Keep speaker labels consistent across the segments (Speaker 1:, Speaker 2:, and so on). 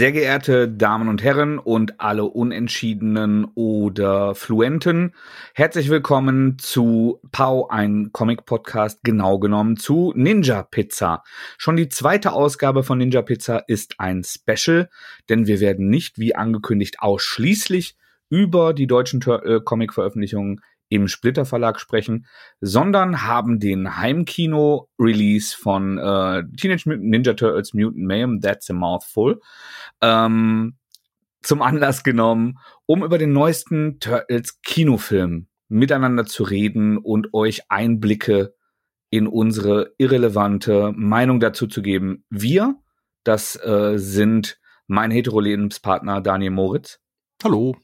Speaker 1: Sehr geehrte Damen und Herren und alle Unentschiedenen oder Fluenten, herzlich willkommen zu Pau, ein Comic-Podcast, genau genommen zu Ninja Pizza. Schon die zweite Ausgabe von Ninja Pizza ist ein Special, denn wir werden nicht, wie angekündigt, ausschließlich über die deutschen äh, Comic-Veröffentlichungen im Splitter Verlag sprechen, sondern haben den Heimkino-Release von äh, Teenage Mutant Ninja Turtles Mutant Mayhem, That's a Mouthful, ähm, zum Anlass genommen, um über den neuesten Turtles Kinofilm miteinander zu reden und euch Einblicke in unsere irrelevante Meinung dazu zu geben. Wir, das äh, sind mein Heterolebenspartner Daniel Moritz.
Speaker 2: Hallo.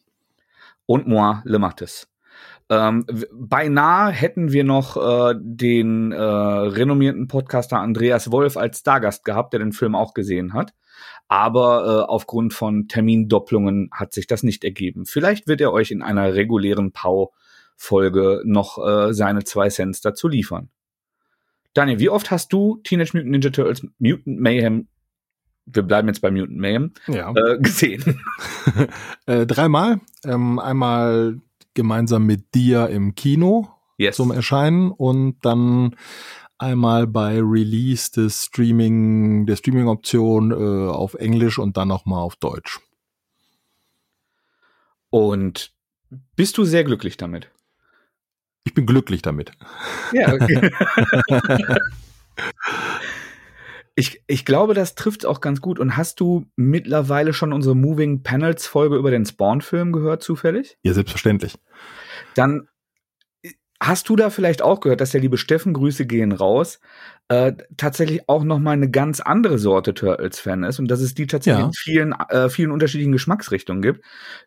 Speaker 1: Und moi, Le Mattes. Ähm, beinahe hätten wir noch äh, den äh, renommierten Podcaster Andreas Wolf als Stargast gehabt, der den Film auch gesehen hat. Aber äh, aufgrund von Termindopplungen hat sich das nicht ergeben. Vielleicht wird er euch in einer regulären Pau-Folge noch äh, seine zwei Cents dazu liefern. Daniel, wie oft hast du Teenage Mutant Ninja Turtles Mutant Mayhem wir bleiben jetzt bei Mutant Mayhem, ja. äh, gesehen?
Speaker 2: äh, dreimal. Ähm, einmal gemeinsam mit dir im Kino yes. zum Erscheinen und dann einmal bei Release des Streaming, der Streaming-Option äh, auf Englisch und dann nochmal auf Deutsch.
Speaker 1: Und bist du sehr glücklich damit?
Speaker 2: Ich bin glücklich damit.
Speaker 1: Ja, okay. ich, ich glaube, das trifft auch ganz gut. Und hast du mittlerweile schon unsere Moving Panels Folge über den Spawn-Film gehört, zufällig?
Speaker 2: Ja, selbstverständlich.
Speaker 1: Dann hast du da vielleicht auch gehört, dass der liebe Steffen, Grüße gehen raus, äh, tatsächlich auch noch mal eine ganz andere Sorte Turtles-Fan ist und dass es die tatsächlich ja. in vielen, äh, vielen unterschiedlichen Geschmacksrichtungen gibt.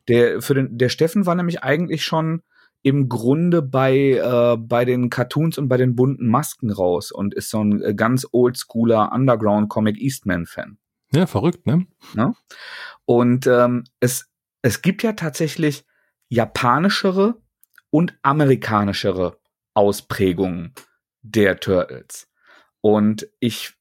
Speaker 1: Der, für den, der Steffen war nämlich eigentlich schon im Grunde bei, äh, bei den Cartoons und bei den bunten Masken raus und ist so ein äh, ganz oldschooler Underground-Comic Eastman-Fan.
Speaker 2: Ja, verrückt, ne?
Speaker 1: Ja? Und ähm, es, es gibt ja tatsächlich japanischere und amerikanischere Ausprägungen der Turtles. Und ich,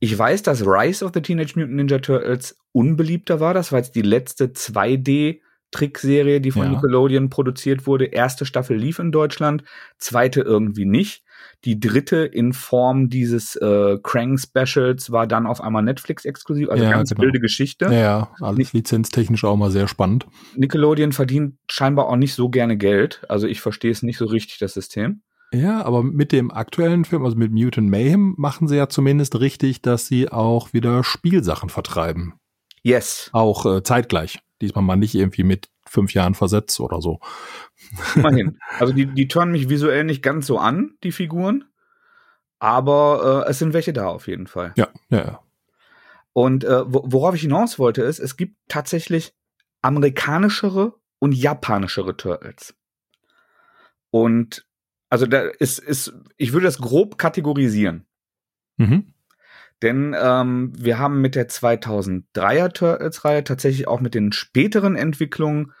Speaker 1: ich weiß, dass Rise of the Teenage Mutant Ninja Turtles unbeliebter war. Das war jetzt die letzte 2D Trickserie, die von ja. Nickelodeon produziert wurde. Erste Staffel lief in Deutschland, zweite irgendwie nicht. Die dritte in Form dieses äh, Krang Specials war dann auf einmal Netflix exklusiv, also ja, ganz genau. wilde Geschichte.
Speaker 2: Ja, ja, alles lizenztechnisch auch mal sehr spannend.
Speaker 1: Nickelodeon verdient scheinbar auch nicht so gerne Geld, also ich verstehe es nicht so richtig das System.
Speaker 2: Ja, aber mit dem aktuellen Film, also mit Mutant Mayhem, machen sie ja zumindest richtig, dass sie auch wieder Spielsachen vertreiben.
Speaker 1: Yes.
Speaker 2: Auch äh, zeitgleich. Diesmal mal nicht irgendwie mit fünf Jahren versetzt oder so.
Speaker 1: Immerhin. Also die, die turnen mich visuell nicht ganz so an, die Figuren. Aber äh, es sind welche da auf jeden Fall.
Speaker 2: Ja, ja, ja.
Speaker 1: Und äh, worauf ich hinaus wollte, ist, es gibt tatsächlich amerikanischere und japanischere Turtles. Und also da ist, ist, ich würde das grob kategorisieren. Mhm. Denn ähm, wir haben mit der 2003er Turtles-Reihe tatsächlich auch mit den späteren Entwicklungen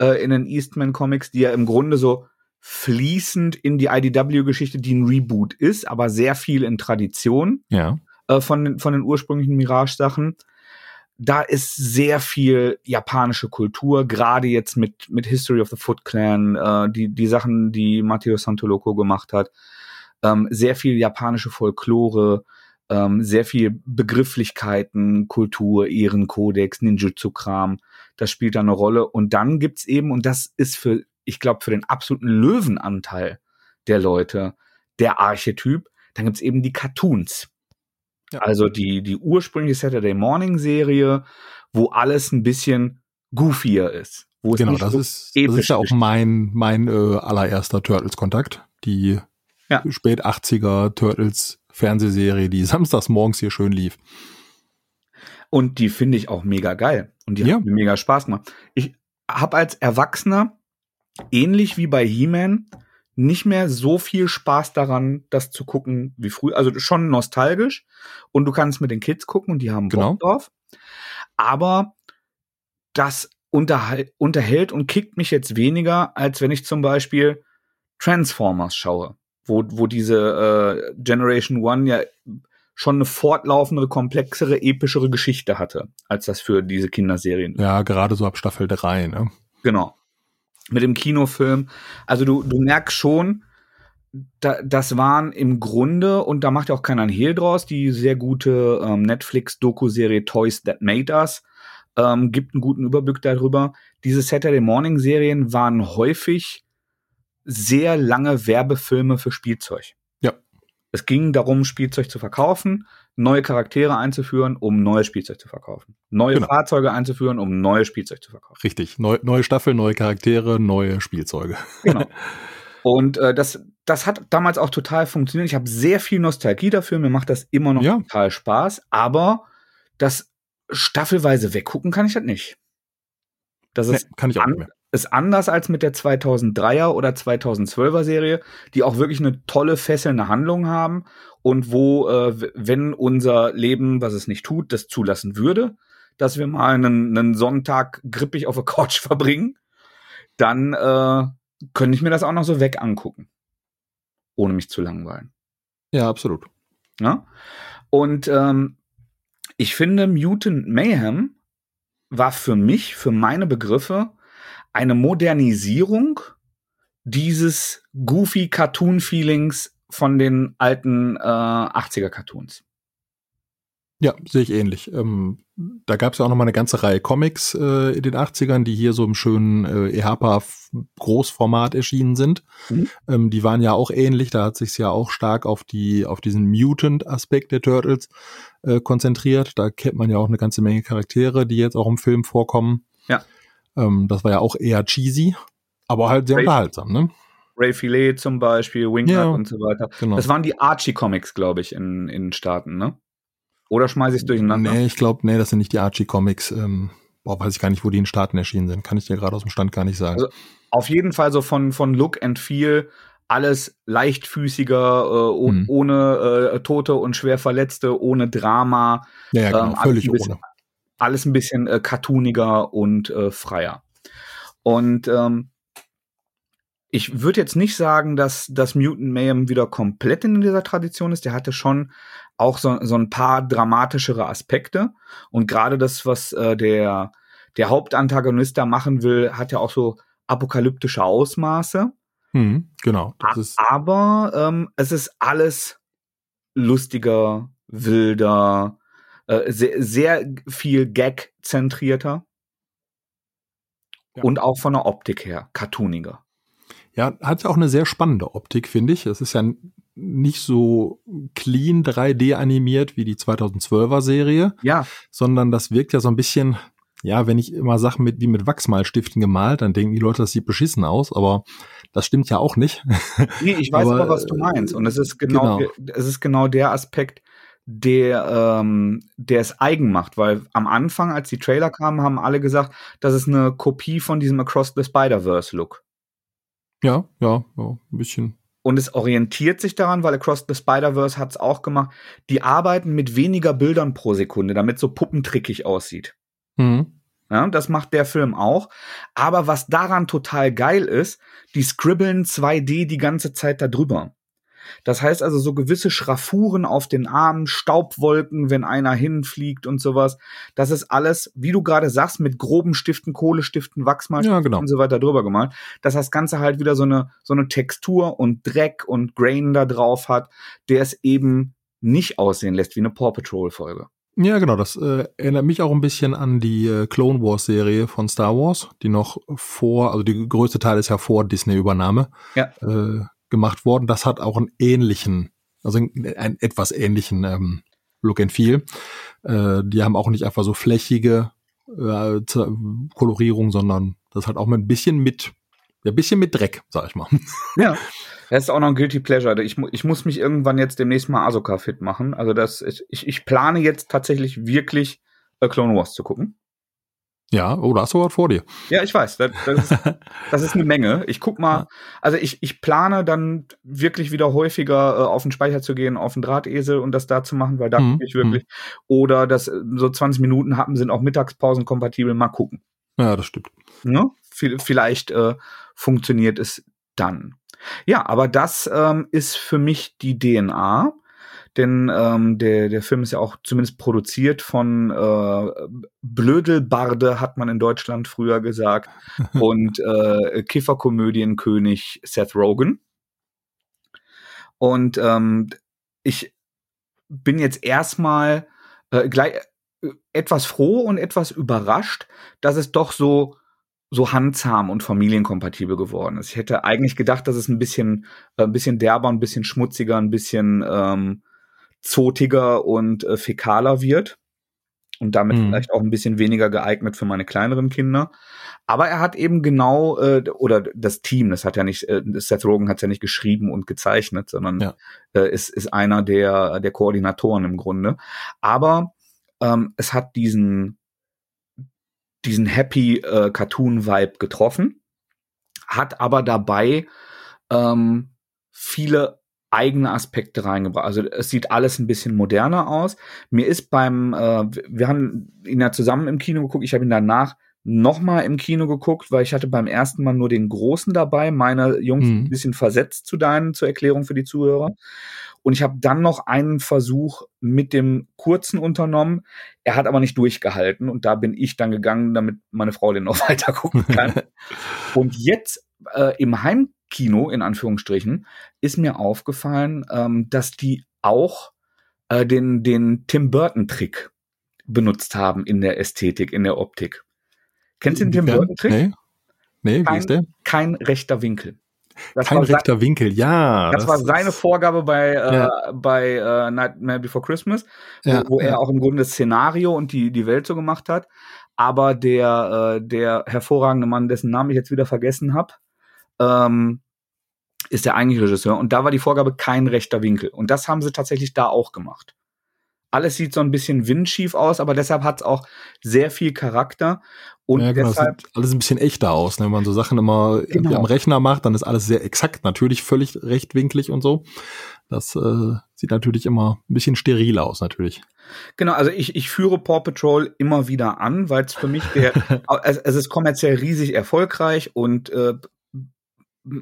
Speaker 1: äh, in den Eastman Comics, die ja im Grunde so fließend in die IDW-Geschichte, die ein Reboot ist, aber sehr viel in Tradition
Speaker 2: ja.
Speaker 1: äh, von, den, von den ursprünglichen Mirage-Sachen. Da ist sehr viel japanische Kultur, gerade jetzt mit, mit History of the Foot Clan, äh, die, die Sachen, die Matteo Santoloco gemacht hat. Ähm, sehr viel japanische Folklore, ähm, sehr viel Begrifflichkeiten, Kultur, Ehrenkodex, Ninjutsu-Kram, das spielt da eine Rolle. Und dann gibt's eben, und das ist für, ich glaube, für den absoluten Löwenanteil der Leute der Archetyp, dann gibt's eben die Cartoons. Ja. Also die, die ursprüngliche Saturday Morning Serie, wo alles ein bisschen goofier ist. Wo
Speaker 2: genau, das, so ist, das ist ja auch mein, mein äh, allererster Turtles-Kontakt. Die ja. spät 80er Turtles Fernsehserie, die samstags morgens hier schön lief.
Speaker 1: Und die finde ich auch mega geil. Und die ja. hat mir mega Spaß gemacht. Ich habe als Erwachsener, ähnlich wie bei He-Man, nicht mehr so viel Spaß daran, das zu gucken wie früher. Also schon nostalgisch. Und du kannst mit den Kids gucken und die haben Bock genau. drauf. Aber das unterhält und kickt mich jetzt weniger, als wenn ich zum Beispiel Transformers schaue wo, wo diese äh, Generation One ja schon eine fortlaufendere, komplexere, epischere Geschichte hatte, als das für diese Kinderserien.
Speaker 2: Ja, gerade so ab Staffel 3, ne?
Speaker 1: Genau. Mit dem Kinofilm. Also du, du merkst schon, da, das waren im Grunde, und da macht ja auch keiner ein Hehl draus, die sehr gute ähm, Netflix-Doku-Serie Toys That Made Us ähm, gibt einen guten Überblick darüber. Diese Saturday Morning Serien waren häufig sehr lange Werbefilme für Spielzeug.
Speaker 2: Ja.
Speaker 1: Es ging darum, Spielzeug zu verkaufen, neue Charaktere einzuführen, um neues Spielzeug zu verkaufen. Neue genau. Fahrzeuge einzuführen, um neues Spielzeug zu verkaufen.
Speaker 2: Richtig. Neu, neue Staffel, neue Charaktere, neue Spielzeuge. Genau.
Speaker 1: Und äh, das, das hat damals auch total funktioniert. Ich habe sehr viel Nostalgie dafür. Mir macht das immer noch ja. total Spaß. Aber das staffelweise weggucken kann ich das nicht. Das ist,
Speaker 2: nee, kann ich auch nicht mehr.
Speaker 1: ist anders als mit der 2003er oder 2012er Serie, die auch wirklich eine tolle, fesselnde Handlung haben und wo, äh, wenn unser Leben, was es nicht tut, das zulassen würde, dass wir mal einen, einen Sonntag grippig auf der Couch verbringen, dann äh, könnte ich mir das auch noch so weg angucken. Ohne mich zu langweilen.
Speaker 2: Ja, absolut.
Speaker 1: Ja? Und ähm, ich finde, Mutant Mayhem war für mich, für meine Begriffe, eine Modernisierung dieses goofy Cartoon-Feelings von den alten äh, 80er-Cartoons.
Speaker 2: Ja, sehe ich ähnlich. Ähm, da gab es ja auch noch mal eine ganze Reihe Comics äh, in den 80ern, die hier so im schönen äh, EHPA-Großformat erschienen sind. Mhm. Ähm, die waren ja auch ähnlich, da hat sich ja auch stark auf die auf diesen Mutant-Aspekt der Turtles äh, konzentriert. Da kennt man ja auch eine ganze Menge Charaktere, die jetzt auch im Film vorkommen.
Speaker 1: Ja.
Speaker 2: Ähm, das war ja auch eher cheesy, aber halt sehr Ray, unterhaltsam, ne?
Speaker 1: Ray Filet zum Beispiel, Wingard ja, und so weiter. Genau. Das waren die Archie-Comics, glaube ich, in, in Staaten, ne? Oder schmeiße ich es durcheinander?
Speaker 2: Nee, ich glaube, nee, das sind nicht die Archie-Comics. Ähm, boah, weiß ich gar nicht, wo die in Staaten erschienen sind. Kann ich dir gerade aus dem Stand gar nicht sagen. Also,
Speaker 1: auf jeden Fall so von, von Look and Feel alles leichtfüßiger, äh, mhm. ohne äh, Tote und schwer Verletzte, ohne Drama.
Speaker 2: Ja, ja genau, ähm, völlig
Speaker 1: bisschen,
Speaker 2: ohne.
Speaker 1: Alles ein bisschen äh, cartooniger und äh, freier. Und ähm, ich würde jetzt nicht sagen, dass das Mutant Mayhem wieder komplett in dieser Tradition ist. Der hatte schon auch so, so ein paar dramatischere Aspekte. Und gerade das, was äh, der, der Hauptantagonist da machen will, hat ja auch so apokalyptische Ausmaße.
Speaker 2: Hm, genau.
Speaker 1: Aber ähm, es ist alles lustiger, wilder, äh, sehr, sehr viel Gag-zentrierter. Ja. Und auch von der Optik her, cartooniger.
Speaker 2: Ja, hat ja auch eine sehr spannende Optik, finde ich. Es ist ja nicht so clean 3D animiert wie die 2012er Serie.
Speaker 1: Ja.
Speaker 2: Sondern das wirkt ja so ein bisschen, ja, wenn ich immer Sachen mit, wie mit Wachsmalstiften gemalt, dann denken die Leute, das sieht beschissen aus, aber das stimmt ja auch nicht.
Speaker 1: Nee, ich weiß aber, aber was du meinst. Und es ist genau, genau. es ist genau der Aspekt, der, ähm, der es eigen macht, weil am Anfang, als die Trailer kamen, haben alle gesagt, das ist eine Kopie von diesem Across the Spider-Verse-Look.
Speaker 2: Ja, ja, ja, ein bisschen.
Speaker 1: Und es orientiert sich daran, weil Across the Spider-Verse hat es auch gemacht, die arbeiten mit weniger Bildern pro Sekunde, damit so puppentrickig aussieht. Mhm. Ja, das macht der Film auch. Aber was daran total geil ist, die scribbeln 2D die ganze Zeit da drüber. Das heißt also so gewisse Schraffuren auf den Armen, Staubwolken, wenn einer hinfliegt und sowas. Das ist alles, wie du gerade sagst, mit groben Stiften, Kohlestiften, Wachsmalstiften ja, genau. und so weiter drüber gemalt. Dass das Ganze halt wieder so eine, so eine Textur und Dreck und Grain da drauf hat, der es eben nicht aussehen lässt wie eine Paw Patrol Folge.
Speaker 2: Ja, genau. Das äh, erinnert mich auch ein bisschen an die äh, Clone Wars Serie von Star Wars, die noch vor, also die größte Teil ist ja vor Disney-Übernahme.
Speaker 1: Ja.
Speaker 2: Äh, gemacht worden. Das hat auch einen ähnlichen, also einen etwas ähnlichen ähm, Look and Feel. Äh, die haben auch nicht einfach so flächige äh, Kolorierung, sondern das hat auch mal ein bisschen mit, ein bisschen mit Dreck, sag ich mal.
Speaker 1: Ja. Das ist auch noch ein Guilty Pleasure. Ich, ich muss mich irgendwann jetzt demnächst mal Asuka fit machen. Also das, ich, ich plane jetzt tatsächlich wirklich äh, Clone Wars zu gucken.
Speaker 2: Ja, oh, da hast du was vor dir.
Speaker 1: Ja, ich weiß. Das, das, ist, das ist eine Menge. Ich guck mal, also ich, ich plane dann wirklich wieder häufiger äh, auf den Speicher zu gehen, auf den Drahtesel und das da zu machen, weil da mhm. ich wirklich. Mhm. Oder das äh, so 20 Minuten hatten, sind auch Mittagspausen kompatibel. Mal gucken.
Speaker 2: Ja, das stimmt.
Speaker 1: Ne? Vielleicht äh, funktioniert es dann. Ja, aber das ähm, ist für mich die DNA. denn ähm, der, der Film ist ja auch zumindest produziert von äh, Blödelbarde, hat man in Deutschland früher gesagt, und äh, Kifferkomödienkönig Seth Rogen. Und ähm, ich bin jetzt erstmal äh, gleich äh, etwas froh und etwas überrascht, dass es doch so so handzahm und familienkompatibel geworden ist. Ich hätte eigentlich gedacht, dass es ein bisschen äh, ein bisschen derber, ein bisschen schmutziger, ein bisschen ähm, zotiger und äh, fäkaler wird und damit mhm. vielleicht auch ein bisschen weniger geeignet für meine kleineren Kinder. Aber er hat eben genau, äh, oder das Team, das hat ja nicht, äh, Seth Rogen hat ja nicht geschrieben und gezeichnet, sondern ja. äh, ist, ist einer der, der Koordinatoren im Grunde. Aber ähm, es hat diesen, diesen Happy äh, Cartoon-Vibe getroffen, hat aber dabei ähm, viele eigene Aspekte reingebracht. Also es sieht alles ein bisschen moderner aus. Mir ist beim, äh, wir haben ihn ja zusammen im Kino geguckt, ich habe ihn danach nochmal im Kino geguckt, weil ich hatte beim ersten Mal nur den Großen dabei, meine Jungs mhm. ein bisschen versetzt zu deinen, zur Erklärung für die Zuhörer. Und ich habe dann noch einen Versuch mit dem Kurzen unternommen. Er hat aber nicht durchgehalten und da bin ich dann gegangen, damit meine Frau den noch weiter gucken kann. und jetzt äh, im Heim Kino, in Anführungsstrichen, ist mir aufgefallen, ähm, dass die auch äh, den, den Tim Burton-Trick benutzt haben in der Ästhetik, in der Optik. Kennst du den Tim Burton-Trick? Nee. Nee, kein, wie ist der? Kein rechter Winkel.
Speaker 2: Das Kein rechter Winkel, ja.
Speaker 1: Das, das war seine Vorgabe bei, äh, ja. äh, bei äh, Nightmare Before Christmas, ja, wo, wo ja. er auch im Grunde das Szenario und die, die Welt so gemacht hat. Aber der, äh, der hervorragende Mann, dessen Namen ich jetzt wieder vergessen habe, ähm, ist der eigentliche Regisseur. Und da war die Vorgabe kein rechter Winkel. Und das haben sie tatsächlich da auch gemacht. Alles sieht so ein bisschen windschief aus, aber deshalb hat es auch sehr viel Charakter. Und
Speaker 2: ja, genau, deshalb sieht alles ein bisschen echter aus. Ne? Wenn man so Sachen immer genau. am Rechner macht, dann ist alles sehr exakt, natürlich völlig rechtwinklig und so. Das äh, sieht natürlich immer ein bisschen steril aus, natürlich.
Speaker 1: Genau, also ich, ich führe Paw Patrol immer wieder an, weil es für mich der, also es ist kommerziell riesig erfolgreich und äh,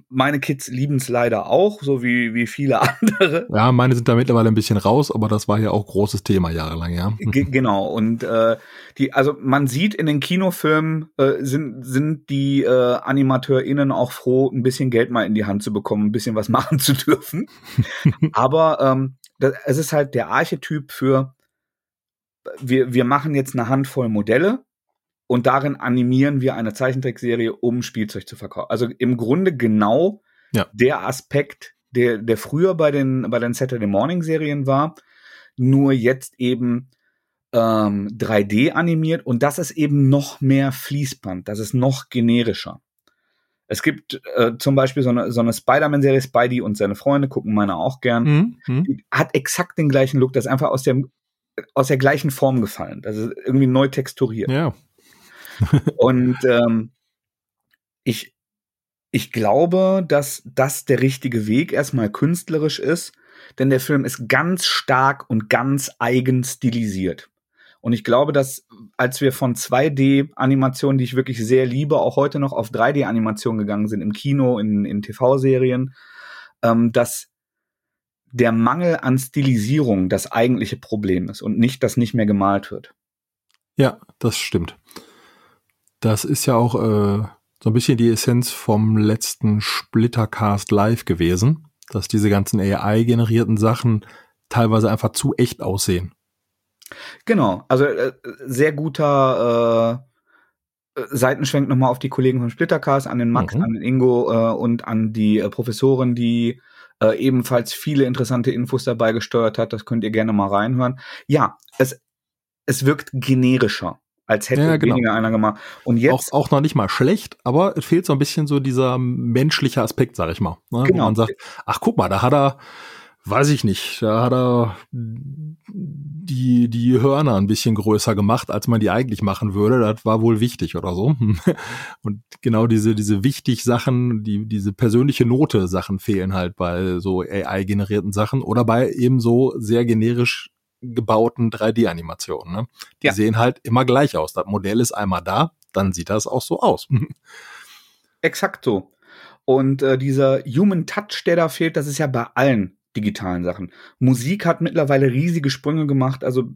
Speaker 1: meine Kids lieben es leider auch, so wie, wie viele andere.
Speaker 2: Ja, meine sind da mittlerweile ein bisschen raus, aber das war ja auch großes Thema jahrelang, ja.
Speaker 1: G genau. Und äh, die, also man sieht in den Kinofilmen äh, sind, sind die äh, AnimateurInnen auch froh, ein bisschen Geld mal in die Hand zu bekommen, ein bisschen was machen zu dürfen. aber ähm, das, es ist halt der Archetyp für wir, wir machen jetzt eine Handvoll Modelle und darin animieren wir eine Zeichentrickserie, um Spielzeug zu verkaufen. Also im Grunde genau ja. der Aspekt, der, der früher bei den, bei den Saturday Morning Serien war, nur jetzt eben ähm, 3D animiert und das ist eben noch mehr Fließband, das ist noch generischer. Es gibt äh, zum Beispiel so eine, so eine Spider-Man-Serie, Spidey und seine Freunde, gucken meine auch gern. Mhm. mhm. Hat exakt den gleichen Look, das ist einfach aus der, aus der gleichen Form gefallen. Das ist irgendwie neu texturiert.
Speaker 2: Ja,
Speaker 1: und ähm, ich, ich glaube, dass das der richtige Weg erstmal künstlerisch ist, denn der Film ist ganz stark und ganz eigen stilisiert. Und ich glaube, dass als wir von 2D-Animationen, die ich wirklich sehr liebe, auch heute noch auf 3D-Animationen gegangen sind, im Kino, in, in TV-Serien, ähm, dass der Mangel an Stilisierung das eigentliche Problem ist und nicht, dass nicht mehr gemalt wird.
Speaker 2: Ja, das stimmt. Das ist ja auch äh, so ein bisschen die Essenz vom letzten Splittercast Live gewesen, dass diese ganzen AI-generierten Sachen teilweise einfach zu echt aussehen.
Speaker 1: Genau, also äh, sehr guter äh, Seitenschwenk nochmal auf die Kollegen von Splittercast, an den Max, mhm. an den Ingo äh, und an die äh, Professorin, die äh, ebenfalls viele interessante Infos dabei gesteuert hat. Das könnt ihr gerne mal reinhören. Ja, es, es wirkt generischer als hätte ja, genau. weniger einer gemacht. Und jetzt
Speaker 2: auch, auch noch nicht mal schlecht, aber es fehlt so ein bisschen so dieser menschliche Aspekt, sag ich mal. Ne? Genau. Wo man sagt, ach guck mal, da hat er, weiß ich nicht, da hat er die, die Hörner ein bisschen größer gemacht, als man die eigentlich machen würde. Das war wohl wichtig oder so. Und genau diese, diese wichtig Sachen, die, diese persönliche Note Sachen fehlen halt bei so AI-generierten Sachen oder bei eben so sehr generisch gebauten 3D-Animationen. Ne? Die ja. sehen halt immer gleich aus. Das Modell ist einmal da, dann sieht das auch so aus.
Speaker 1: Exakt so. Und äh, dieser Human Touch, der da fehlt, das ist ja bei allen digitalen Sachen. Musik hat mittlerweile riesige Sprünge gemacht. Also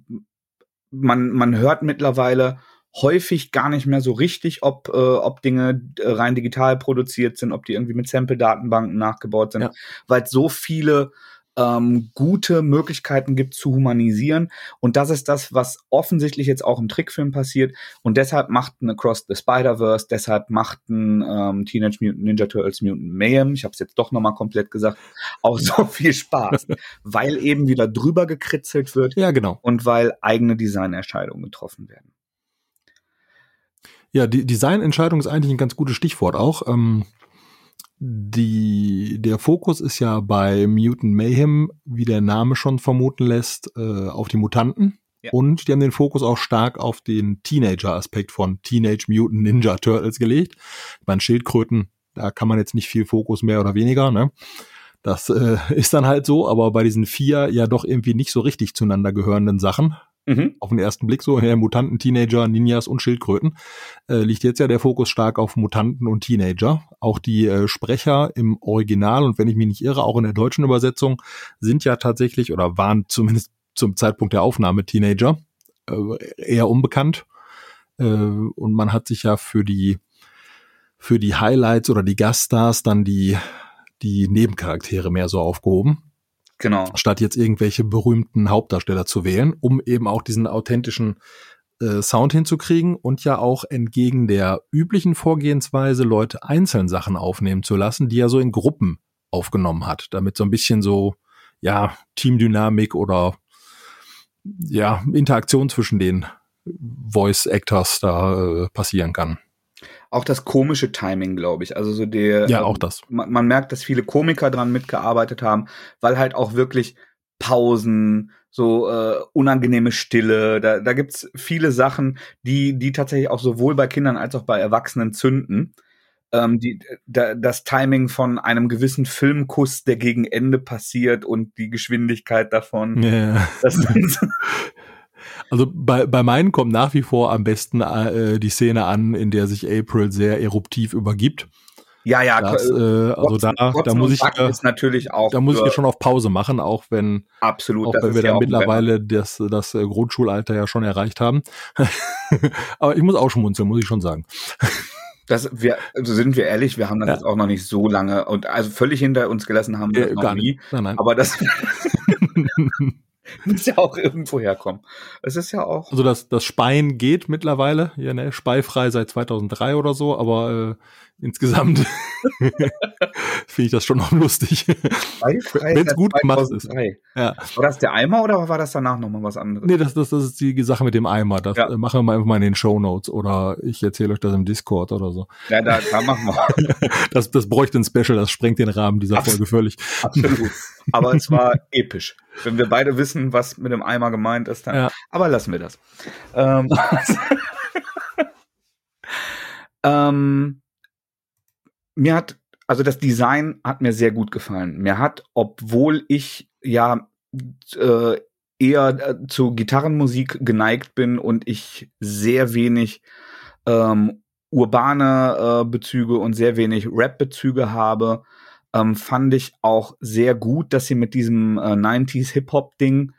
Speaker 1: man, man hört mittlerweile häufig gar nicht mehr so richtig, ob, äh, ob Dinge äh, rein digital produziert sind, ob die irgendwie mit Sample-Datenbanken nachgebaut sind, ja. weil so viele ähm, gute Möglichkeiten gibt zu humanisieren. Und das ist das, was offensichtlich jetzt auch im Trickfilm passiert. Und deshalb macht ein Across the Spider-Verse, deshalb macht ein ähm, Teenage Mutant Ninja Turtles Mutant Mayhem, ich habe es jetzt doch nochmal komplett gesagt, auch so viel Spaß, weil eben wieder drüber gekritzelt wird.
Speaker 2: Ja, genau.
Speaker 1: Und weil eigene Designentscheidungen getroffen werden.
Speaker 2: Ja, die Designentscheidung ist eigentlich ein ganz gutes Stichwort auch. Ähm, die, der Fokus ist ja bei Mutant Mayhem, wie der Name schon vermuten lässt, äh, auf die Mutanten. Ja. Und die haben den Fokus auch stark auf den Teenager-Aspekt von Teenage Mutant Ninja Turtles gelegt. Bei den Schildkröten, da kann man jetzt nicht viel Fokus mehr oder weniger, ne? Das äh, ist dann halt so, aber bei diesen vier ja doch irgendwie nicht so richtig zueinander gehörenden Sachen, Mhm. Auf den ersten Blick so, ja, Mutanten, Teenager, Ninjas und Schildkröten. Äh, liegt jetzt ja der Fokus stark auf Mutanten und Teenager. Auch die äh, Sprecher im Original und wenn ich mich nicht irre, auch in der deutschen Übersetzung sind ja tatsächlich oder waren zumindest zum Zeitpunkt der Aufnahme Teenager. Äh, eher unbekannt. Äh, und man hat sich ja für die für die Highlights oder die Gaststars dann die die Nebencharaktere mehr so aufgehoben.
Speaker 1: Genau.
Speaker 2: Statt jetzt irgendwelche berühmten Hauptdarsteller zu wählen, um eben auch diesen authentischen äh, Sound hinzukriegen und ja auch entgegen der üblichen Vorgehensweise Leute einzeln Sachen aufnehmen zu lassen, die er so in Gruppen aufgenommen hat, damit so ein bisschen so, ja, Teamdynamik oder ja, Interaktion zwischen den Voice Actors da äh, passieren kann
Speaker 1: auch das komische Timing, glaube ich. Also so der.
Speaker 2: Ja, auch das.
Speaker 1: Man, man, merkt, dass viele Komiker dran mitgearbeitet haben, weil halt auch wirklich Pausen, so äh, unangenehme Stille. Da, da gibt's viele Sachen, die, die tatsächlich auch sowohl bei Kindern als auch bei Erwachsenen zünden. Ähm, die, da, das Timing von einem gewissen Filmkuss, der gegen Ende passiert und die Geschwindigkeit davon.
Speaker 2: Yeah. Das sind, Also bei, bei meinen kommt nach wie vor am besten äh, die Szene an, in der sich April sehr eruptiv übergibt.
Speaker 1: Ja, ja,
Speaker 2: das, äh, also da, da muss ich
Speaker 1: äh, natürlich auch
Speaker 2: da muss ich ja schon auf Pause machen, auch wenn
Speaker 1: absolut,
Speaker 2: auch wenn wir dann mittlerweile das das äh, Grundschulalter ja schon erreicht haben. Aber ich muss auch schmunzeln, muss ich schon sagen.
Speaker 1: Das wir also sind wir ehrlich, wir haben das ja. jetzt auch noch nicht so lange und also völlig hinter uns gelassen haben wir äh, noch nie. Nein, nein. Aber das muss ja auch irgendwo herkommen. Es ist ja auch.
Speaker 2: Also das, das Speien geht mittlerweile, ja, ne, speifrei seit 2003 oder so, aber äh, insgesamt finde ich das schon noch lustig. Wenn es gut gemacht ist.
Speaker 1: Ja. War das der Eimer oder war das danach nochmal was anderes?
Speaker 2: Nee, das, das, das ist die Sache mit dem Eimer. Das ja. äh, machen wir mal einfach mal in den Show Notes oder ich erzähle euch das im Discord oder so.
Speaker 1: Ja, da, da machen wir.
Speaker 2: das, das bräuchte ein Special, das sprengt den Rahmen dieser Folge völlig.
Speaker 1: Absolut. Aber es war episch. Wenn wir beide wissen, was mit dem Eimer gemeint ist, dann. Ja. Aber lassen wir das. Ähm, ähm, mir hat, also das Design hat mir sehr gut gefallen. Mir hat, obwohl ich ja äh, eher äh, zu Gitarrenmusik geneigt bin und ich sehr wenig ähm, urbane äh, Bezüge und sehr wenig Rap-Bezüge habe, ähm, fand ich auch sehr gut, dass sie mit diesem äh, 90s Hip-Hop-Ding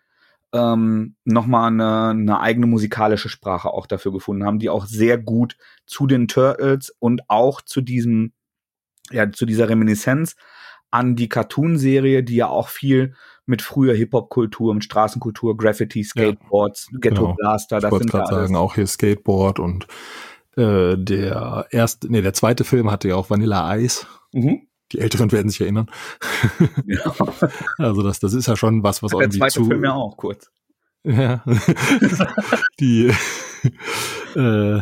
Speaker 1: ähm, nochmal eine, eine eigene musikalische Sprache auch dafür gefunden haben, die auch sehr gut zu den Turtles und auch zu diesem, ja, zu dieser Reminiszenz an die Cartoon-Serie, die ja auch viel mit früher Hip-Hop-Kultur und Straßenkultur, Graffiti, Skateboards, ja, Ghetto genau. Blaster,
Speaker 2: das ich sind gerade sagen, auch hier Skateboard und äh, der erste, nee, der zweite Film hatte ja auch Vanilla Ice. Mhm. Die Älteren werden sich erinnern. Ja. also das, das ist ja schon was, was
Speaker 1: der irgendwie zweite zu. Film ja auch kurz.
Speaker 2: Ja. die, äh,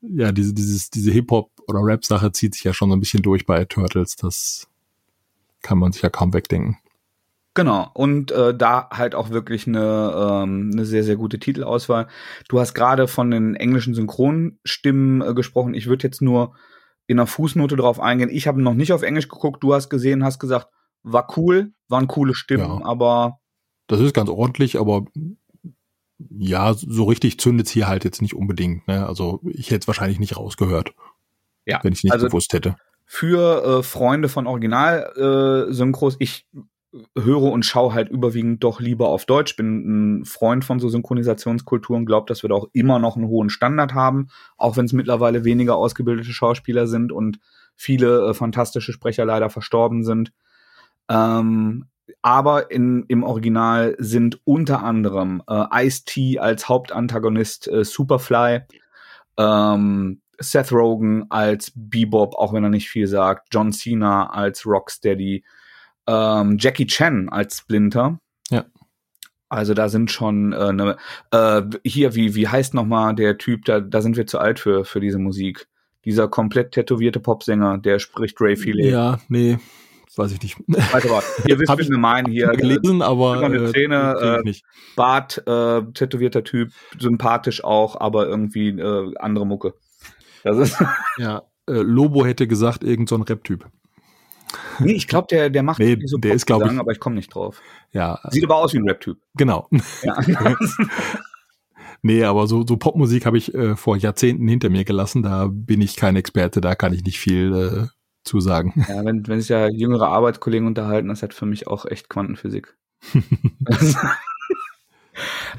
Speaker 2: ja, diese, dieses, diese Hip-Hop oder Rap-Sache zieht sich ja schon so ein bisschen durch bei Turtles. Das kann man sich ja kaum wegdenken.
Speaker 1: Genau, und äh, da halt auch wirklich eine, ähm, eine sehr, sehr gute Titelauswahl. Du hast gerade von den englischen Synchronstimmen äh, gesprochen. Ich würde jetzt nur in einer Fußnote drauf eingehen. Ich habe noch nicht auf Englisch geguckt, du hast gesehen, hast gesagt, war cool, waren coole Stimmen, ja. aber.
Speaker 2: Das ist ganz ordentlich, aber ja, so richtig zündet hier halt jetzt nicht unbedingt. Ne? Also ich hätte es wahrscheinlich nicht rausgehört. Ja, wenn ich nicht also gewusst hätte.
Speaker 1: Für äh, Freunde von Original-Synchros, äh, ich höre und schaue halt überwiegend doch lieber auf Deutsch. Bin ein Freund von so Synchronisationskulturen, glaube, dass wir da auch immer noch einen hohen Standard haben, auch wenn es mittlerweile weniger ausgebildete Schauspieler sind und viele äh, fantastische Sprecher leider verstorben sind. Ähm, aber in, im Original sind unter anderem äh, Ice-T als Hauptantagonist äh, Superfly, ähm, Seth Rogen als Bebop, auch wenn er nicht viel sagt, John Cena als Rocksteady, ähm, Jackie Chan als Splinter.
Speaker 2: Ja.
Speaker 1: Also da sind schon äh, ne, äh, hier, wie, wie heißt nochmal der Typ, da, da sind wir zu alt für, für diese Musik. Dieser komplett tätowierte Popsänger, der spricht Ray Feely.
Speaker 2: Ja, nee, weiß ich nicht.
Speaker 1: Warte mal, ihr wisst, wie wir meinen hier.
Speaker 2: gelesen, aber
Speaker 1: äh, Szene, äh, Bart, äh, tätowierter Typ, sympathisch auch, aber irgendwie äh, andere Mucke.
Speaker 2: Das ist ja, äh, Lobo hätte gesagt, irgend so ein Rap-Typ.
Speaker 1: Nee, ich glaube, der, der macht
Speaker 2: nee, so der ist, glaube ich,
Speaker 1: aber ich komme nicht drauf.
Speaker 2: Ja.
Speaker 1: Sieht aber aus wie ein Rap-Typ.
Speaker 2: Genau. Ja. nee, aber so, so Popmusik habe ich äh, vor Jahrzehnten hinter mir gelassen. Da bin ich kein Experte, da kann ich nicht viel äh, zu sagen.
Speaker 1: Ja, wenn, wenn sich ja jüngere Arbeitskollegen unterhalten, das hat für mich auch echt Quantenphysik.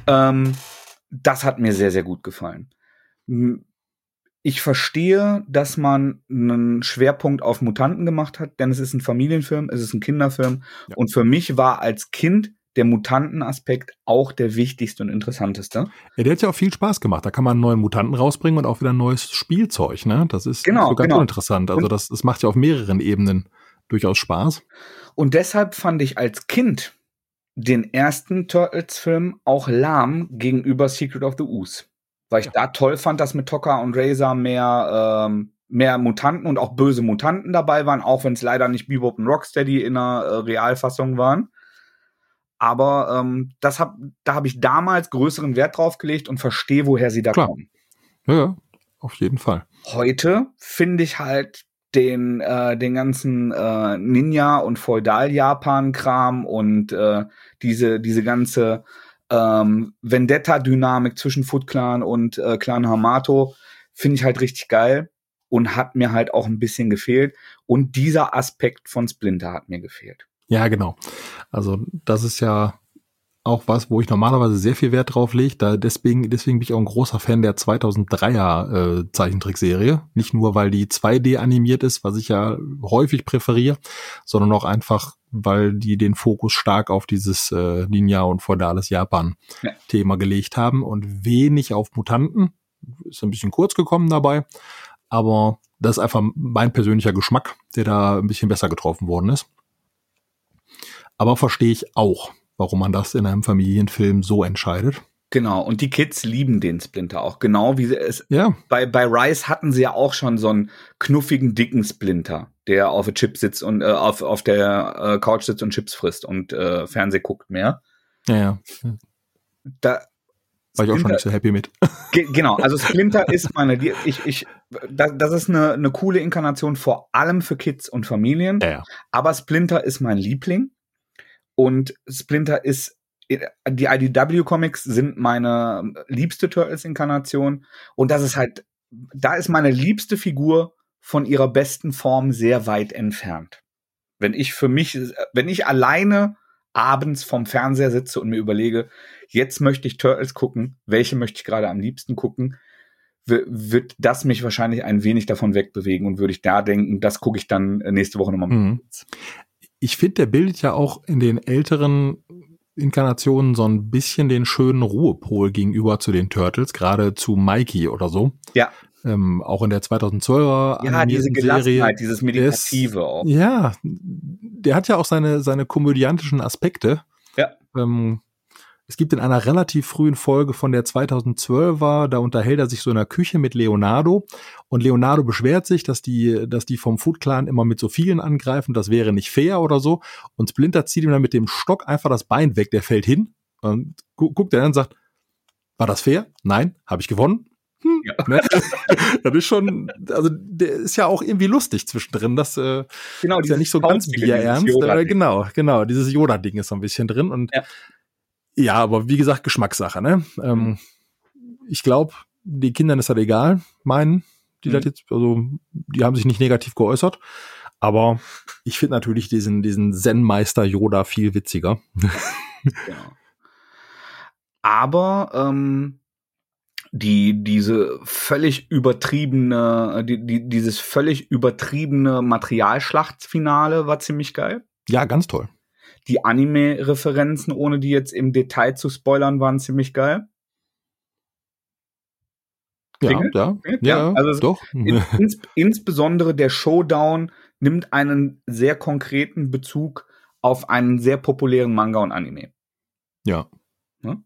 Speaker 1: ähm, das hat mir sehr, sehr gut gefallen ich verstehe, dass man einen Schwerpunkt auf Mutanten gemacht hat, denn es ist ein Familienfilm, es ist ein Kinderfilm. Ja. Und für mich war als Kind der Mutantenaspekt auch der wichtigste und interessanteste.
Speaker 2: Ja, der hat ja auch viel Spaß gemacht. Da kann man einen neuen Mutanten rausbringen und auch wieder ein neues Spielzeug. Ne? Das ist
Speaker 1: genau,
Speaker 2: ganz
Speaker 1: genau.
Speaker 2: interessant. Also das, das macht ja auf mehreren Ebenen durchaus Spaß.
Speaker 1: Und deshalb fand ich als Kind den ersten Turtles-Film auch lahm gegenüber Secret of the Ooze weil ich ja. da toll fand, dass mit Tokka und Razor mehr, ähm, mehr Mutanten und auch böse Mutanten dabei waren, auch wenn es leider nicht Bebop und Rocksteady in einer äh, Realfassung waren. Aber ähm, das hab, da habe ich damals größeren Wert drauf gelegt und verstehe, woher sie da Klar. kommen.
Speaker 2: Ja, auf jeden Fall.
Speaker 1: Heute finde ich halt den, äh, den ganzen äh, Ninja- und Feudal-Japan-Kram und äh, diese, diese ganze ähm, Vendetta-Dynamik zwischen Foot Clan und äh, Clan Hamato finde ich halt richtig geil und hat mir halt auch ein bisschen gefehlt. Und dieser Aspekt von Splinter hat mir gefehlt.
Speaker 2: Ja, genau. Also das ist ja auch was, wo ich normalerweise sehr viel Wert drauf lege. Da deswegen, deswegen bin ich auch ein großer Fan der 2003er äh, Zeichentrickserie. Nicht nur, weil die 2D animiert ist, was ich ja häufig präferiere, sondern auch einfach, weil die den Fokus stark auf dieses äh, Ninja und feudales Japan-Thema ja. gelegt haben und wenig auf Mutanten. Ist ein bisschen kurz gekommen dabei, aber das ist einfach mein persönlicher Geschmack, der da ein bisschen besser getroffen worden ist. Aber verstehe ich auch, warum man das in einem Familienfilm so entscheidet.
Speaker 1: Genau, und die Kids lieben den Splinter auch, genau wie sie es. Ja. Bei, bei Rice hatten sie ja auch schon so einen knuffigen, dicken Splinter, der auf der Chip sitzt und äh, auf, auf der äh, Couch sitzt und Chips frisst und äh, Fernseh guckt mehr.
Speaker 2: Ja, ja.
Speaker 1: Da,
Speaker 2: war ich auch schon nicht so happy mit.
Speaker 1: Ge genau, also Splinter ist meine, ich, ich, das, das ist eine, eine coole Inkarnation vor allem für Kids und Familien.
Speaker 2: Ja, ja.
Speaker 1: Aber Splinter ist mein Liebling. Und Splinter ist die IDW Comics sind meine liebste Turtles-Inkarnation. Und das ist halt, da ist meine liebste Figur von ihrer besten Form sehr weit entfernt. Wenn ich für mich, wenn ich alleine abends vom Fernseher sitze und mir überlege, jetzt möchte ich Turtles gucken, welche möchte ich gerade am liebsten gucken, wird das mich wahrscheinlich ein wenig davon wegbewegen und würde ich da denken, das gucke ich dann nächste Woche nochmal. Mhm
Speaker 2: ich finde, der bildet ja auch in den älteren Inkarnationen so ein bisschen den schönen Ruhepol gegenüber zu den Turtles, gerade zu Mikey oder so.
Speaker 1: Ja.
Speaker 2: Ähm, auch in der 2012er
Speaker 1: ja, diese Serie, dieses Meditative
Speaker 2: ist, auch. Ja, der hat ja auch seine, seine komödiantischen Aspekte.
Speaker 1: Ja.
Speaker 2: Ähm, es gibt in einer relativ frühen Folge von der 2012er, da unterhält er sich so in der Küche mit Leonardo und Leonardo beschwert sich, dass die, dass die vom Foot Clan immer mit so vielen angreifen, das wäre nicht fair oder so und Splinter zieht ihm dann mit dem Stock einfach das Bein weg, der fällt hin und gu guckt er dann und sagt, war das fair? Nein, habe ich gewonnen. Hm, ja. ne? das ist schon, also der ist ja auch irgendwie lustig zwischendrin. Das äh, genau, ist ja nicht so ganz bierernst. Äh, genau, genau. Dieses Yoda-Ding ist so ein bisschen drin und ja. Ja, aber wie gesagt, Geschmackssache, ne? Ähm, mhm. ich glaube, den Kindern ist das egal, meinen, die mhm. das jetzt, also die haben sich nicht negativ geäußert. Aber ich finde natürlich diesen, diesen Zen-Meister Yoda viel witziger.
Speaker 1: genau. Aber ähm, die diese völlig übertriebene, die, die, dieses völlig übertriebene Materialschlachtfinale war ziemlich geil.
Speaker 2: Ja, ganz toll.
Speaker 1: Die Anime-Referenzen, ohne die jetzt im Detail zu spoilern, waren ziemlich geil.
Speaker 2: Ja, ja, ja, ja, also doch.
Speaker 1: Ins, insbesondere der Showdown nimmt einen sehr konkreten Bezug auf einen sehr populären Manga und Anime.
Speaker 2: Ja.
Speaker 1: Ne?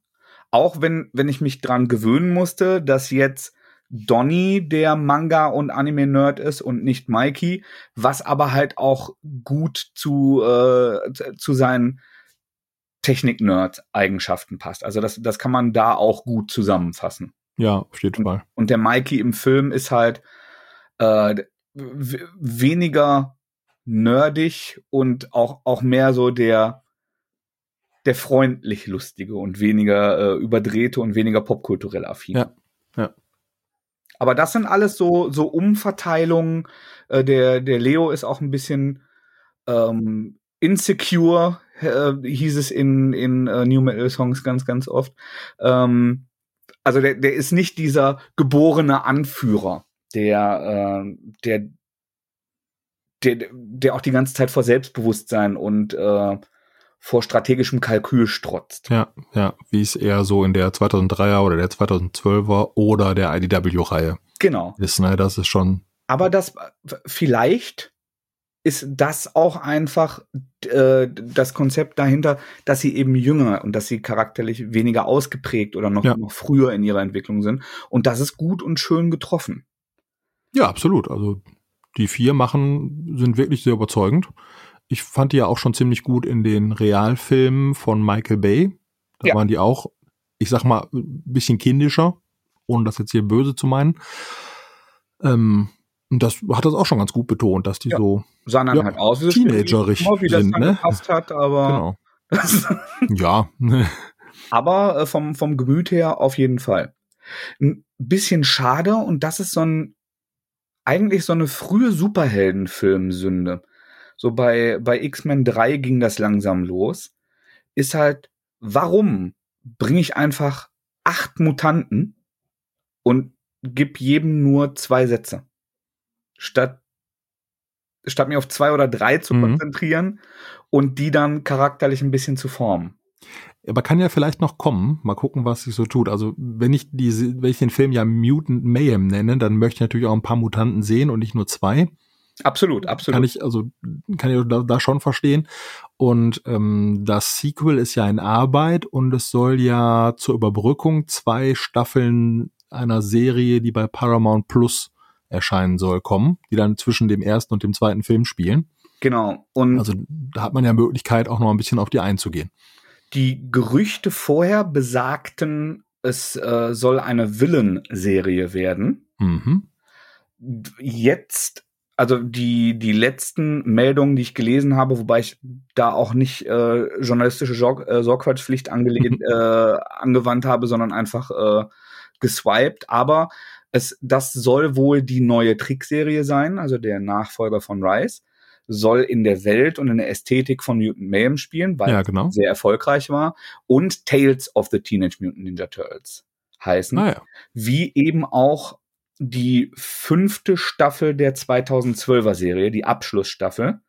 Speaker 1: Auch wenn, wenn ich mich dran gewöhnen musste, dass jetzt Donny der Manga- und Anime-Nerd ist und nicht Mikey, was aber halt auch gut zu, äh, zu seinen Technik-Nerd-Eigenschaften passt. Also das, das kann man da auch gut zusammenfassen.
Speaker 2: Ja, auf jeden Fall.
Speaker 1: Und der Mikey im Film ist halt äh, weniger nerdig und auch, auch mehr so der, der freundlich lustige und weniger äh, überdrehte und weniger popkulturell affin.
Speaker 2: Ja, ja.
Speaker 1: Aber das sind alles so, so Umverteilungen. Äh, der, der Leo ist auch ein bisschen ähm, insecure, äh, hieß es in, in äh, New Metal Songs ganz, ganz oft. Ähm, also der, der ist nicht dieser geborene Anführer, der, äh, der, der, der auch die ganze Zeit vor Selbstbewusstsein und äh, vor strategischem Kalkül strotzt.
Speaker 2: Ja, ja, wie es eher so in der 2003er oder der 2012er oder der IDW-Reihe
Speaker 1: genau.
Speaker 2: ist. Ne? Das ist schon.
Speaker 1: Aber das vielleicht ist das auch einfach äh, das Konzept dahinter, dass sie eben jünger und dass sie charakterlich weniger ausgeprägt oder noch, ja. noch früher in ihrer Entwicklung sind. Und das ist gut und schön getroffen.
Speaker 2: Ja, absolut. Also die vier machen, sind wirklich sehr überzeugend. Ich fand die ja auch schon ziemlich gut in den Realfilmen von Michael Bay. Da ja. waren die auch, ich sag mal, ein bisschen kindischer, ohne das jetzt hier böse zu meinen. Ähm, und das hat das auch schon ganz gut betont, dass die ja. so
Speaker 1: sahen dann ja, halt aus wie
Speaker 2: teenagerig wie das sind, ne?
Speaker 1: gepasst hat, aber
Speaker 2: genau. ja.
Speaker 1: aber äh, vom vom Gemüt her auf jeden Fall. Ein bisschen schade und das ist so ein eigentlich so eine frühe Superheldenfilmsünde. So bei bei X-Men 3 ging das langsam los. Ist halt warum bringe ich einfach acht Mutanten und gib jedem nur zwei Sätze? statt statt mir auf zwei oder drei zu mhm. konzentrieren und die dann charakterlich ein bisschen zu formen.
Speaker 2: Aber kann ja vielleicht noch kommen. Mal gucken, was sich so tut. Also, wenn ich diese, wenn ich den Film ja Mutant Mayhem nenne, dann möchte ich natürlich auch ein paar Mutanten sehen und nicht nur zwei.
Speaker 1: Absolut, absolut.
Speaker 2: Kann ich, also, kann ich da, da schon verstehen. Und ähm, das Sequel ist ja in Arbeit und es soll ja zur Überbrückung zwei Staffeln einer Serie, die bei Paramount Plus erscheinen soll, kommen, die dann zwischen dem ersten und dem zweiten Film spielen.
Speaker 1: Genau. Und
Speaker 2: also da hat man ja Möglichkeit, auch noch ein bisschen auf die einzugehen.
Speaker 1: Die Gerüchte vorher besagten, es äh, soll eine Villain-Serie werden.
Speaker 2: Mhm.
Speaker 1: Jetzt, also die, die letzten Meldungen, die ich gelesen habe, wobei ich da auch nicht äh, journalistische Sorg äh, Sorgfaltspflicht angelehnt, äh, angewandt habe, sondern einfach äh, geswiped. Aber es, das soll wohl die neue Trickserie sein, also der Nachfolger von Rise. Soll in der Welt und in der Ästhetik von Mutant Mayhem spielen, weil
Speaker 2: ja, genau.
Speaker 1: es sehr erfolgreich war. Und Tales of the Teenage Mutant Ninja Turtles heißen.
Speaker 2: Ah, ja.
Speaker 1: Wie eben auch die fünfte Staffel der 2012er Serie, die Abschlussstaffel,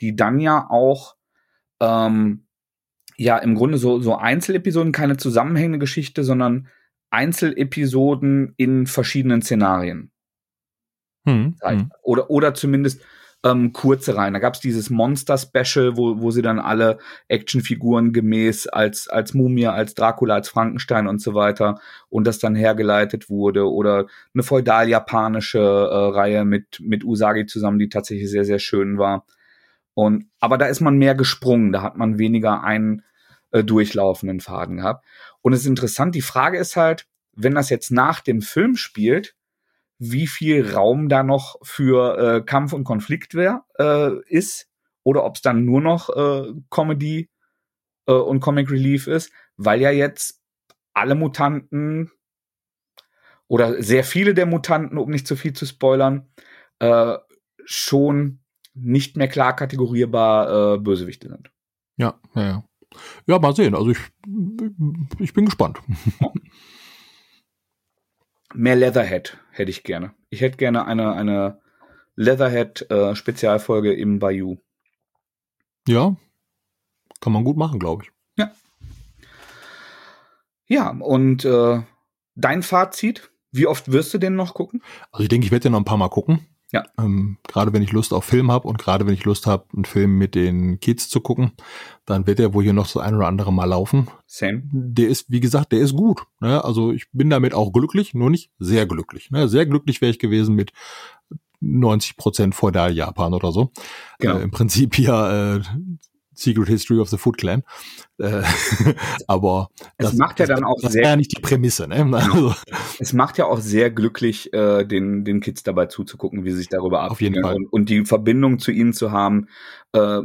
Speaker 1: die dann ja auch ähm, ja im Grunde so, so Einzelepisoden, keine zusammenhängende Geschichte, sondern Einzelepisoden in verschiedenen Szenarien.
Speaker 2: Hm, hm.
Speaker 1: Oder, oder zumindest ähm, kurze Reihen. Da gab es dieses Monster-Special, wo, wo sie dann alle Actionfiguren gemäß als, als Mumie, als Dracula, als Frankenstein und so weiter und das dann hergeleitet wurde. Oder eine feudal-japanische äh, Reihe mit, mit Usagi zusammen, die tatsächlich sehr, sehr schön war. Und, aber da ist man mehr gesprungen, da hat man weniger einen äh, durchlaufenden Faden gehabt. Und es ist interessant, die Frage ist halt, wenn das jetzt nach dem Film spielt, wie viel Raum da noch für äh, Kampf und Konflikt wär, äh, ist oder ob es dann nur noch äh, Comedy äh, und Comic Relief ist, weil ja jetzt alle Mutanten oder sehr viele der Mutanten, um nicht zu viel zu spoilern, äh, schon nicht mehr klar kategorierbar äh, Bösewichte sind.
Speaker 2: Ja, ja, ja. Ja, mal sehen. Also ich, ich bin gespannt.
Speaker 1: Mehr Leatherhead hätte ich gerne. Ich hätte gerne eine, eine Leatherhead-Spezialfolge äh, im Bayou.
Speaker 2: Ja, kann man gut machen, glaube ich.
Speaker 1: Ja. Ja, und äh, dein Fazit? Wie oft wirst du den noch gucken?
Speaker 2: Also ich denke, ich werde den noch ein paar Mal gucken.
Speaker 1: Ja.
Speaker 2: Ähm, gerade wenn ich Lust auf Film habe und gerade wenn ich Lust habe, einen Film mit den Kids zu gucken, dann wird er wohl hier noch so ein oder andere Mal laufen.
Speaker 1: Same.
Speaker 2: Der ist, wie gesagt, der ist gut. Ne? Also ich bin damit auch glücklich, nur nicht sehr glücklich. Ne? Sehr glücklich wäre ich gewesen mit 90 Prozent Feudal Japan oder so. Genau. Äh, Im Prinzip ja äh, Secret History of the Foot Clan. Äh, aber
Speaker 1: es das macht ja dann auch
Speaker 2: das sehr, ja nicht die Prämisse. Ne? Genau.
Speaker 1: Also. Es macht ja auch sehr glücklich, äh, den den Kids dabei zuzugucken, wie sie sich darüber.
Speaker 2: Auf jeden Fall.
Speaker 1: Und, und, die Verbindung zu ihnen zu haben äh,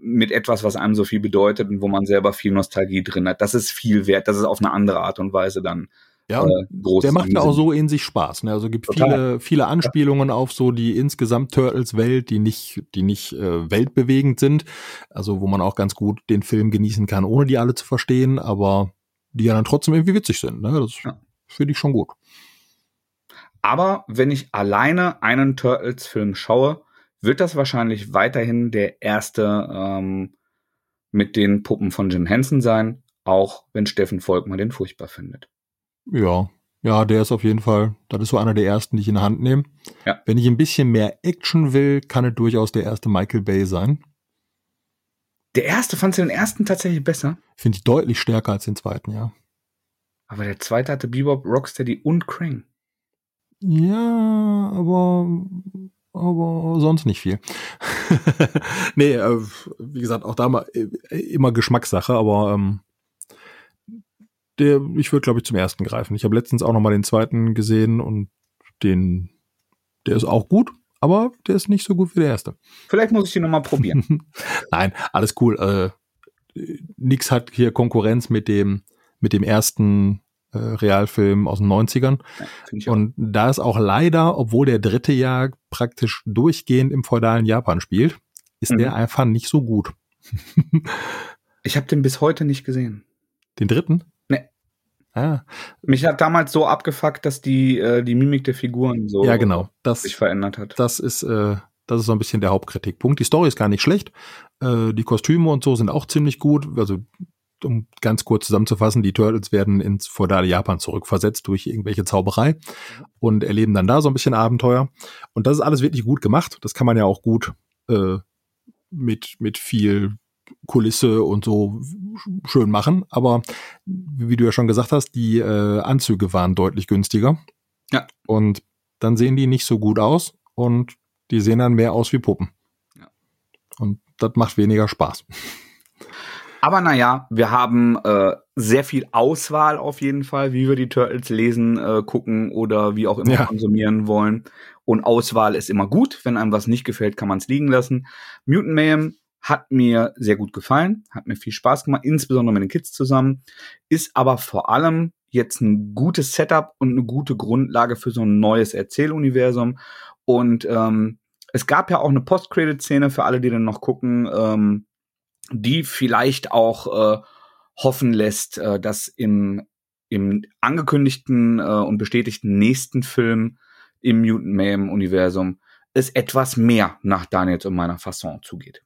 Speaker 1: mit etwas, was einem so viel bedeutet und wo man selber viel Nostalgie drin hat. Das ist viel wert. Das ist auf eine andere Art und Weise dann
Speaker 2: ja, äh, der macht ja auch so in sich Spaß. Ne? Also gibt Total. viele, viele Anspielungen ja. auf so die insgesamt Turtles-Welt, die nicht, die nicht äh, weltbewegend sind. Also wo man auch ganz gut den Film genießen kann, ohne die alle zu verstehen, aber die ja dann trotzdem irgendwie witzig sind. Ne? Das ja. finde ich schon gut.
Speaker 1: Aber wenn ich alleine einen Turtles-Film schaue, wird das wahrscheinlich weiterhin der erste ähm, mit den Puppen von Jim Henson sein, auch wenn Steffen Volkmann den furchtbar findet.
Speaker 2: Ja, ja, der ist auf jeden Fall, das ist so einer der ersten, die ich in der Hand nehme.
Speaker 1: Ja.
Speaker 2: Wenn ich ein bisschen mehr Action will, kann es durchaus der erste Michael Bay sein.
Speaker 1: Der erste, fandst du den ersten tatsächlich besser?
Speaker 2: Finde ich deutlich stärker als den zweiten, ja.
Speaker 1: Aber der zweite hatte Bebop, Rocksteady und Krang.
Speaker 2: Ja, aber, aber sonst nicht viel. nee, äh, wie gesagt, auch da mal äh, immer Geschmackssache, aber ähm, der, ich würde, glaube ich, zum ersten greifen. Ich habe letztens auch noch mal den zweiten gesehen und den, der ist auch gut, aber der ist nicht so gut wie der erste.
Speaker 1: Vielleicht muss ich den noch mal probieren.
Speaker 2: Nein, alles cool. Äh, nix hat hier Konkurrenz mit dem, mit dem ersten äh, Realfilm aus den 90ern. Ja, und da ist auch leider, obwohl der dritte Jahr praktisch durchgehend im feudalen Japan spielt, ist mhm. der einfach nicht so gut.
Speaker 1: ich habe den bis heute nicht gesehen.
Speaker 2: Den dritten?
Speaker 1: Ah. Mich hat damals so abgefuckt, dass die, äh, die Mimik der Figuren so
Speaker 2: ja, genau. das,
Speaker 1: sich verändert hat.
Speaker 2: Das ist, äh, das ist so ein bisschen der Hauptkritikpunkt. Die Story ist gar nicht schlecht. Äh, die Kostüme und so sind auch ziemlich gut. Also, um ganz kurz zusammenzufassen, die Turtles werden ins feudale Japan zurückversetzt durch irgendwelche Zauberei und erleben dann da so ein bisschen Abenteuer. Und das ist alles wirklich gut gemacht. Das kann man ja auch gut äh, mit, mit viel Kulisse und so schön machen. Aber wie du ja schon gesagt hast, die äh, Anzüge waren deutlich günstiger.
Speaker 1: Ja.
Speaker 2: Und dann sehen die nicht so gut aus und die sehen dann mehr aus wie Puppen. Ja. Und das macht weniger Spaß.
Speaker 1: Aber naja, wir haben äh, sehr viel Auswahl auf jeden Fall, wie wir die Turtles lesen, äh, gucken oder wie auch immer ja. konsumieren wollen. Und Auswahl ist immer gut. Wenn einem was nicht gefällt, kann man es liegen lassen. Mutant Mayhem hat mir sehr gut gefallen, hat mir viel Spaß gemacht, insbesondere mit den Kids zusammen, ist aber vor allem jetzt ein gutes Setup und eine gute Grundlage für so ein neues Erzähluniversum. Und ähm, es gab ja auch eine Post-Credit-Szene für alle, die dann noch gucken, ähm, die vielleicht auch äh, hoffen lässt, äh, dass im, im angekündigten äh, und bestätigten nächsten Film im Mutant Mayhem-Universum es etwas mehr nach Daniels und meiner Fasson zugeht.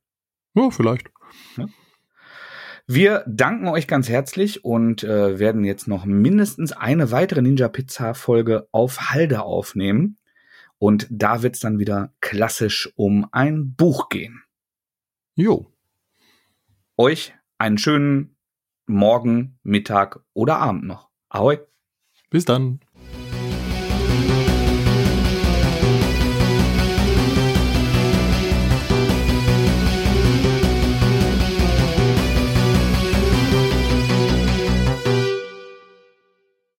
Speaker 2: Ja, vielleicht.
Speaker 1: Ja. Wir danken euch ganz herzlich und äh, werden jetzt noch mindestens eine weitere Ninja Pizza Folge auf Halde aufnehmen. Und da wird es dann wieder klassisch um ein Buch gehen.
Speaker 2: Jo.
Speaker 1: Euch einen schönen Morgen, Mittag oder Abend noch. Ahoi.
Speaker 2: Bis dann.